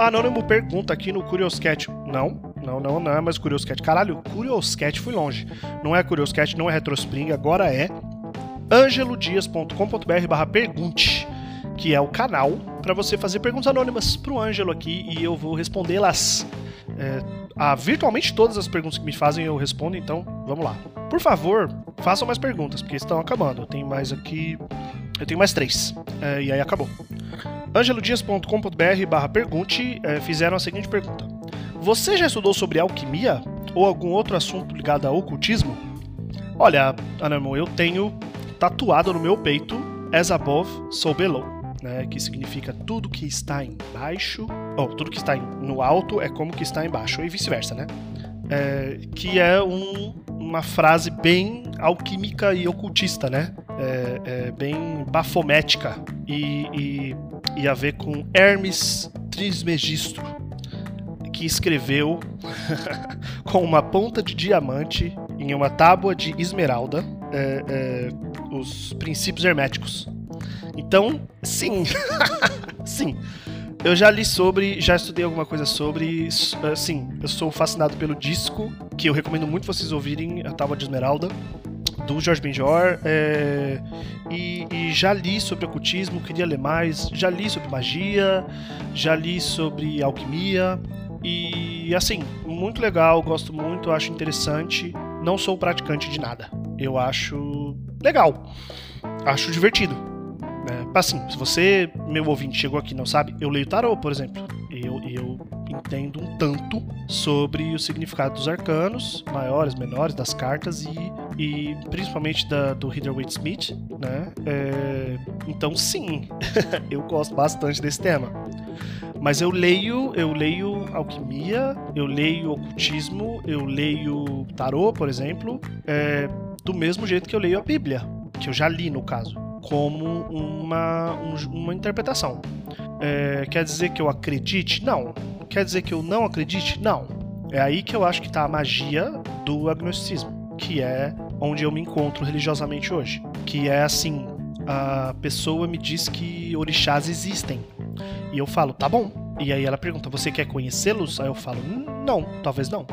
Anônimo pergunta aqui no Curioscat. Não, não, não, não é mais Curioscat. Caralho, Curioscat fui longe. Não é Curioscat, não é Retrospring, agora é angelodias.com.br barra pergunte, que é o canal para você fazer perguntas anônimas pro Ângelo aqui e eu vou respondê-las. É, a virtualmente todas as perguntas que me fazem eu respondo, então vamos lá. Por favor, façam mais perguntas, porque estão acabando. Eu tenho mais aqui. Eu tenho mais três. É, e aí acabou. angelodias.com.br barra pergunte é, fizeram a seguinte pergunta. Você já estudou sobre alquimia? Ou algum outro assunto ligado ao ocultismo? Olha, Anamon, eu tenho tatuado no meu peito As Above, So Below, né, que significa tudo que está embaixo, ou tudo que está no alto é como que está embaixo, e vice-versa, né? É, que é um, uma frase bem alquímica e ocultista, né? É, é bem bafomética e, e, e, a ver com Hermes Trismegisto, que escreveu com uma ponta de diamante em uma tábua de esmeralda é, é, os princípios herméticos. Então, sim, sim. Eu já li sobre, já estudei alguma coisa sobre. Sim, eu sou fascinado pelo disco, que eu recomendo muito vocês ouvirem, a Tábua de Esmeralda, do Jorge Benjor. É, e, e, já li sobre ocultismo, queria ler mais. Já li sobre magia, já li sobre alquimia. E assim, muito legal, gosto muito, acho interessante. Não sou praticante de nada. Eu acho legal, acho divertido né? Assim, se você, meu ouvinte, chegou aqui e não sabe, eu leio tarô, por exemplo. Eu, eu entendo um tanto sobre o significado dos arcanos, maiores, menores, das cartas e, e principalmente da, do Waite Smith, né? É, então, sim, eu gosto bastante desse tema. Mas eu leio, eu leio alquimia, eu leio ocultismo, eu leio tarô, por exemplo, é, do mesmo jeito que eu leio a Bíblia, que eu já li no caso como uma, um, uma interpretação. É, quer dizer que eu acredite? Não. Quer dizer que eu não acredite? Não. É aí que eu acho que está a magia do agnosticismo, que é onde eu me encontro religiosamente hoje. Que é assim: a pessoa me diz que orixás existem. E eu falo, tá bom. E aí ela pergunta, você quer conhecê-los? Aí eu falo, não, talvez não.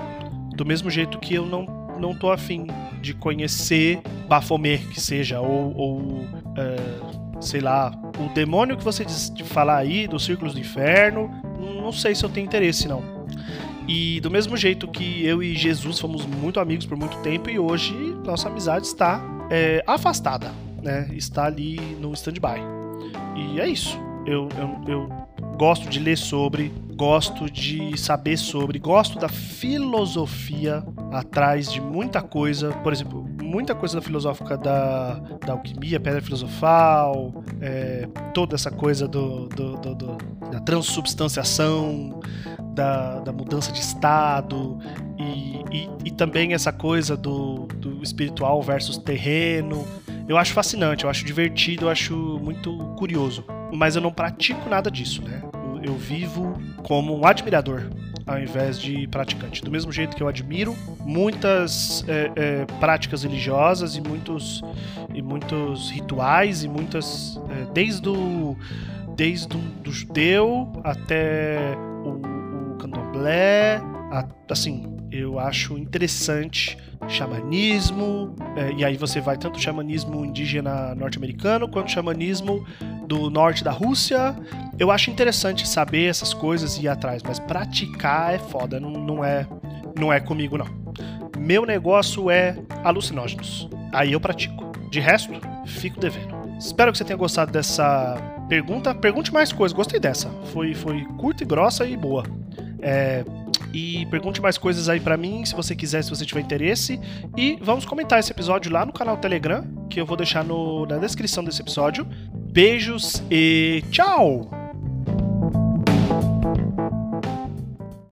Do mesmo jeito que eu não não tô afim de conhecer Baphomet, que seja, ou, ou é, sei lá, o demônio que você diz de falar aí, dos círculos do inferno, não sei se eu tenho interesse, não. E do mesmo jeito que eu e Jesus fomos muito amigos por muito tempo, e hoje nossa amizade está é, afastada, né? Está ali no stand-by. E é isso. Eu, eu, eu gosto de ler sobre, gosto de saber sobre, gosto da filosofia atrás de muita coisa. Por exemplo, muita coisa filosófica da, da alquimia, pedra filosofal, é, toda essa coisa do, do, do, do da transubstanciação, da, da, mudança de estado e, e, e também essa coisa do, do espiritual versus terreno. Eu acho fascinante, eu acho divertido, eu acho muito curioso. Mas eu não pratico nada disso, né? Eu vivo como um admirador ao invés de praticante. Do mesmo jeito que eu admiro muitas é, é, práticas religiosas e muitos, e muitos rituais e muitas. É, desde o desde o do judeu até o, o candomblé, a, assim, eu acho interessante xamanismo, é, e aí você vai tanto xamanismo indígena norte-americano quanto xamanismo do norte da Rússia. Eu acho interessante saber essas coisas e ir atrás, mas praticar é foda, não, não é não é comigo não. Meu negócio é alucinógenos. Aí eu pratico. De resto, fico devendo. Espero que você tenha gostado dessa pergunta. Pergunte mais coisas. Gostei dessa. Foi, foi curta e grossa e boa. É, e pergunte mais coisas aí para mim, se você quiser, se você tiver interesse. E vamos comentar esse episódio lá no canal Telegram, que eu vou deixar no, na descrição desse episódio. Beijos e tchau!